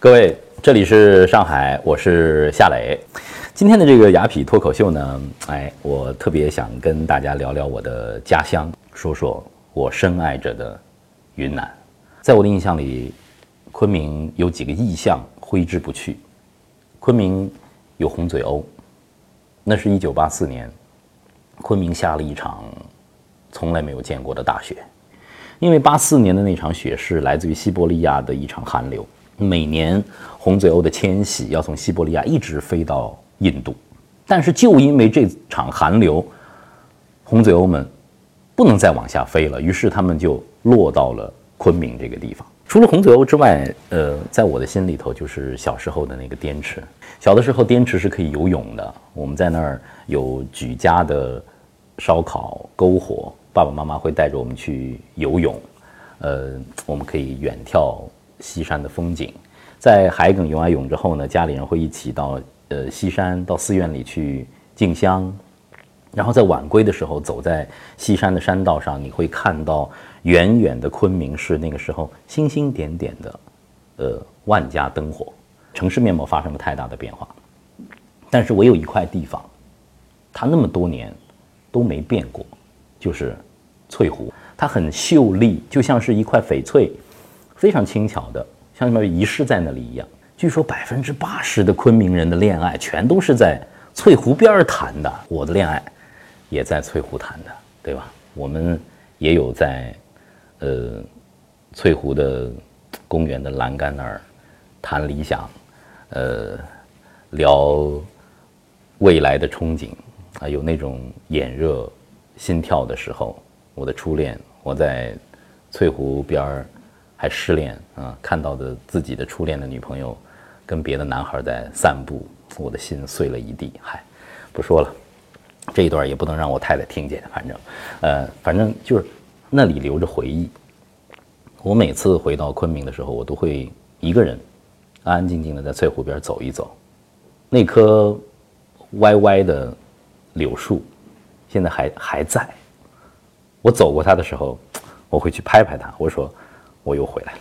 各位，这里是上海，我是夏磊。今天的这个雅痞脱口秀呢，哎，我特别想跟大家聊聊我的家乡，说说我深爱着的云南。在我的印象里，昆明有几个意象挥之不去。昆明有红嘴鸥，那是一九八四年，昆明下了一场从来没有见过的大雪。因为八四年的那场雪是来自于西伯利亚的一场寒流，每年红嘴鸥的迁徙要从西伯利亚一直飞到印度，但是就因为这场寒流，红嘴鸥们不能再往下飞了，于是它们就落到了昆明这个地方。除了红嘴鸥之外，呃，在我的心里头就是小时候的那个滇池。小的时候，滇池是可以游泳的，我们在那儿有举家的烧烤、篝火。爸爸妈妈会带着我们去游泳，呃，我们可以远眺西山的风景。在海埂游完泳之后呢，家里人会一起到呃西山到寺院里去敬香，然后在晚归的时候，走在西山的山道上，你会看到远远的昆明市那个时候星星点点的，呃，万家灯火，城市面貌发生了太大的变化，但是我有一块地方，它那么多年都没变过，就是。翠湖，它很秀丽，就像是一块翡翠，非常轻巧的，像什么遗失在那里一样。据说百分之八十的昆明人的恋爱全都是在翠湖边儿谈的，我的恋爱也在翠湖谈的，对吧？我们也有在，呃，翠湖的公园的栏杆那儿谈理想，呃，聊未来的憧憬啊，有那种眼热心跳的时候。我的初恋，我在翠湖边儿还失恋啊，看到的自己的初恋的女朋友跟别的男孩在散步，我的心碎了一地。嗨，不说了，这一段也不能让我太太听见。反正，呃，反正就是那里留着回忆。我每次回到昆明的时候，我都会一个人安安静静的在翠湖边走一走。那棵歪歪的柳树现在还还在。我走过它的时候，我会去拍拍它。我说：“我又回来了。”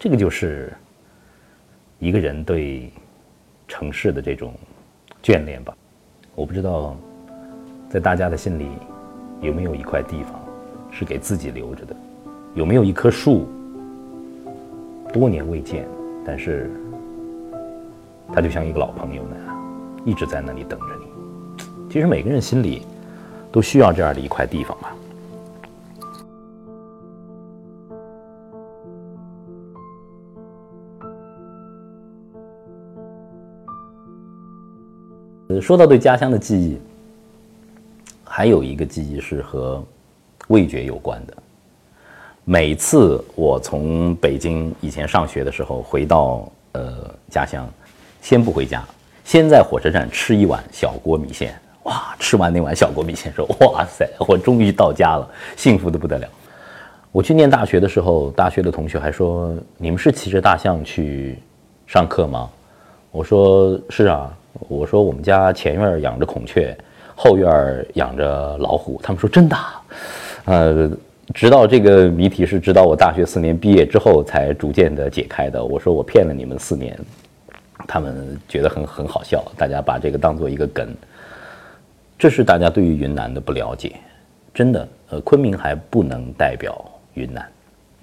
这个就是一个人对城市的这种眷恋吧。我不知道在大家的心里有没有一块地方是给自己留着的，有没有一棵树多年未见，但是它就像一个老朋友那样，一直在那里等着你。其实每个人心里。都需要这样的一块地方吧。说到对家乡的记忆，还有一个记忆是和味觉有关的。每次我从北京以前上学的时候回到呃家乡，先不回家，先在火车站吃一碗小锅米线。哇！吃完那碗小锅米线，说：“哇塞，我终于到家了，幸福的不得了。”我去念大学的时候，大学的同学还说：“你们是骑着大象去上课吗？”我说：“是啊。”我说：“我们家前院养着孔雀，后院养着老虎。”他们说：“真的？”呃，直到这个谜题是直到我大学四年毕业之后才逐渐的解开的。我说：“我骗了你们四年。”他们觉得很很好笑，大家把这个当做一个梗。这是大家对于云南的不了解，真的，呃，昆明还不能代表云南，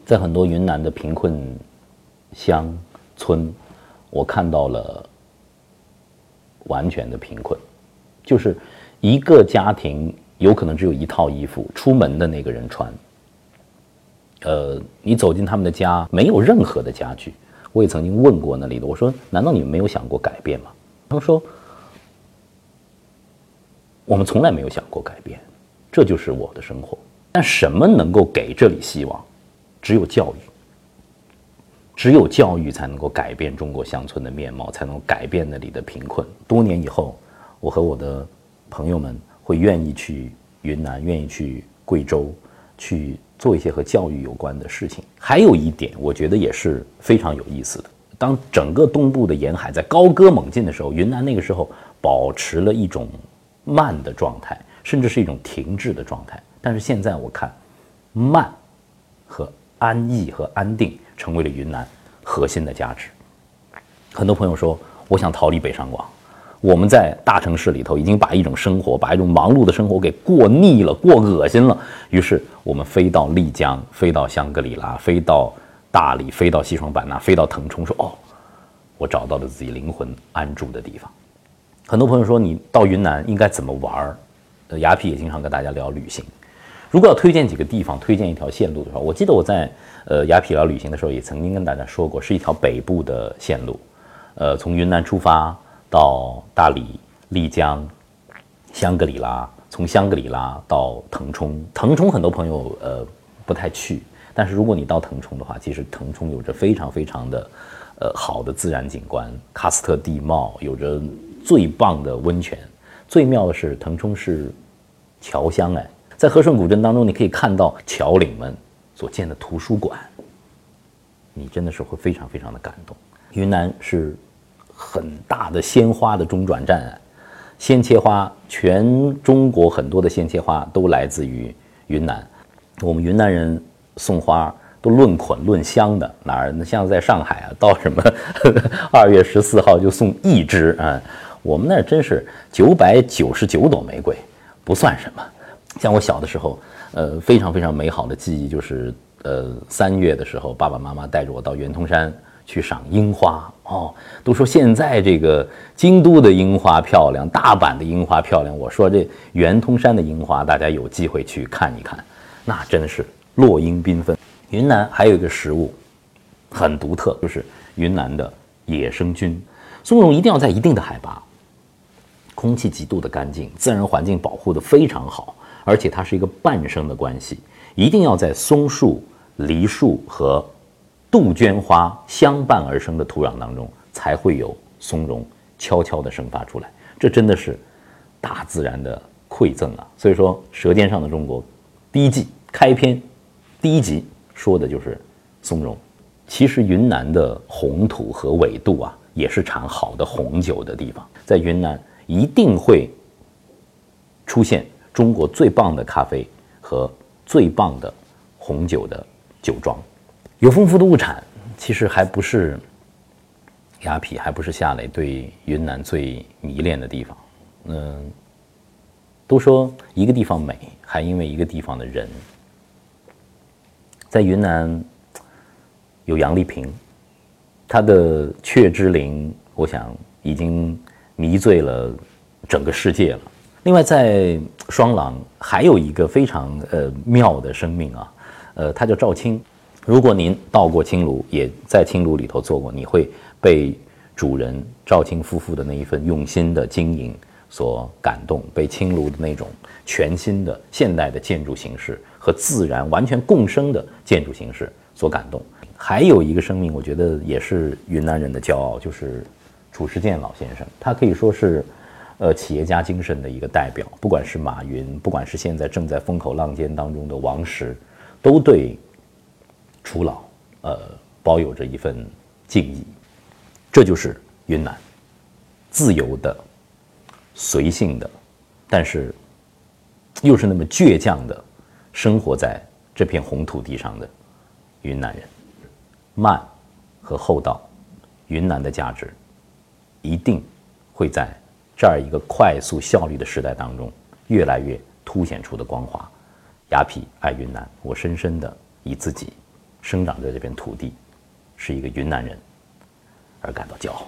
在很多云南的贫困乡村，我看到了完全的贫困，就是一个家庭有可能只有一套衣服，出门的那个人穿，呃，你走进他们的家，没有任何的家具。我也曾经问过那里的，我说，难道你们没有想过改变吗？他们说。我们从来没有想过改变，这就是我的生活。但什么能够给这里希望？只有教育，只有教育才能够改变中国乡村的面貌，才能改变那里的贫困。多年以后，我和我的朋友们会愿意去云南，愿意去贵州，去做一些和教育有关的事情。还有一点，我觉得也是非常有意思的。当整个东部的沿海在高歌猛进的时候，云南那个时候保持了一种。慢的状态，甚至是一种停滞的状态。但是现在我看，慢和安逸和安定成为了云南核心的价值。很多朋友说，我想逃离北上广。我们在大城市里头已经把一种生活，把一种忙碌的生活给过腻了，过恶心了。于是我们飞到丽江，飞到香格里拉，飞到大理，飞到西双版纳，飞到腾冲，说哦，我找到了自己灵魂安住的地方。很多朋友说，你到云南应该怎么玩儿？呃，雅痞也经常跟大家聊旅行。如果要推荐几个地方，推荐一条线路的话，我记得我在呃雅痞聊旅行的时候，也曾经跟大家说过，是一条北部的线路，呃，从云南出发。到大理、丽江、香格里拉，从香格里拉到腾冲，腾冲很多朋友呃不太去，但是如果你到腾冲的话，其实腾冲有着非常非常的呃好的自然景观，喀斯特地貌，有着最棒的温泉，最妙的是腾冲是侨乡哎，在和顺古镇当中，你可以看到侨领们所建的图书馆，你真的是会非常非常的感动。云南是。很大的鲜花的中转站，鲜切花，全中国很多的鲜切花都来自于云南。我们云南人送花都论捆论箱的，哪儿？像在上海啊，到什么 二月十四号就送一支啊。我们那真是九百九十九朵玫瑰，不算什么。像我小的时候，呃，非常非常美好的记忆就是，呃，三月的时候，爸爸妈妈带着我到圆通山。去赏樱花哦，都说现在这个京都的樱花漂亮，大阪的樱花漂亮。我说这圆通山的樱花，大家有机会去看一看，那真是落英缤纷。云南还有一个食物很独特，就是云南的野生菌。松茸一定要在一定的海拔，空气极度的干净，自然环境保护的非常好，而且它是一个伴生的关系，一定要在松树、梨树和。杜鹃花相伴而生的土壤当中，才会有松茸悄悄地生发出来。这真的是大自然的馈赠啊！所以说，《舌尖上的中国》第一季开篇第一集说的就是松茸。其实云南的红土和纬度啊，也是产好的红酒的地方。在云南一定会出现中国最棒的咖啡和最棒的红酒的酒庄。有丰富的物产，其实还不是雅痞，还不是夏磊对云南最迷恋的地方。嗯，都说一个地方美，还因为一个地方的人。在云南有杨丽萍，她的雀之灵，我想已经迷醉了整个世界了。另外，在双廊还有一个非常呃妙的生命啊，呃，他叫赵青。如果您到过青庐，也在青庐里头做过，你会被主人赵青夫妇的那一份用心的经营所感动，被青庐的那种全新的现代的建筑形式和自然完全共生的建筑形式所感动。还有一个生命，我觉得也是云南人的骄傲，就是褚时健老先生，他可以说是，呃，企业家精神的一个代表。不管是马云，不管是现在正在风口浪尖当中的王石，都对。楚老，呃，保有着一份敬意，这就是云南，自由的、随性的，但是又是那么倔强的，生活在这片红土地上的云南人，慢和厚道，云南的价值，一定会在这样一个快速效率的时代当中，越来越凸显出的光华。雅痞爱云南，我深深的以自己。生长在这片土地，是一个云南人，而感到骄傲。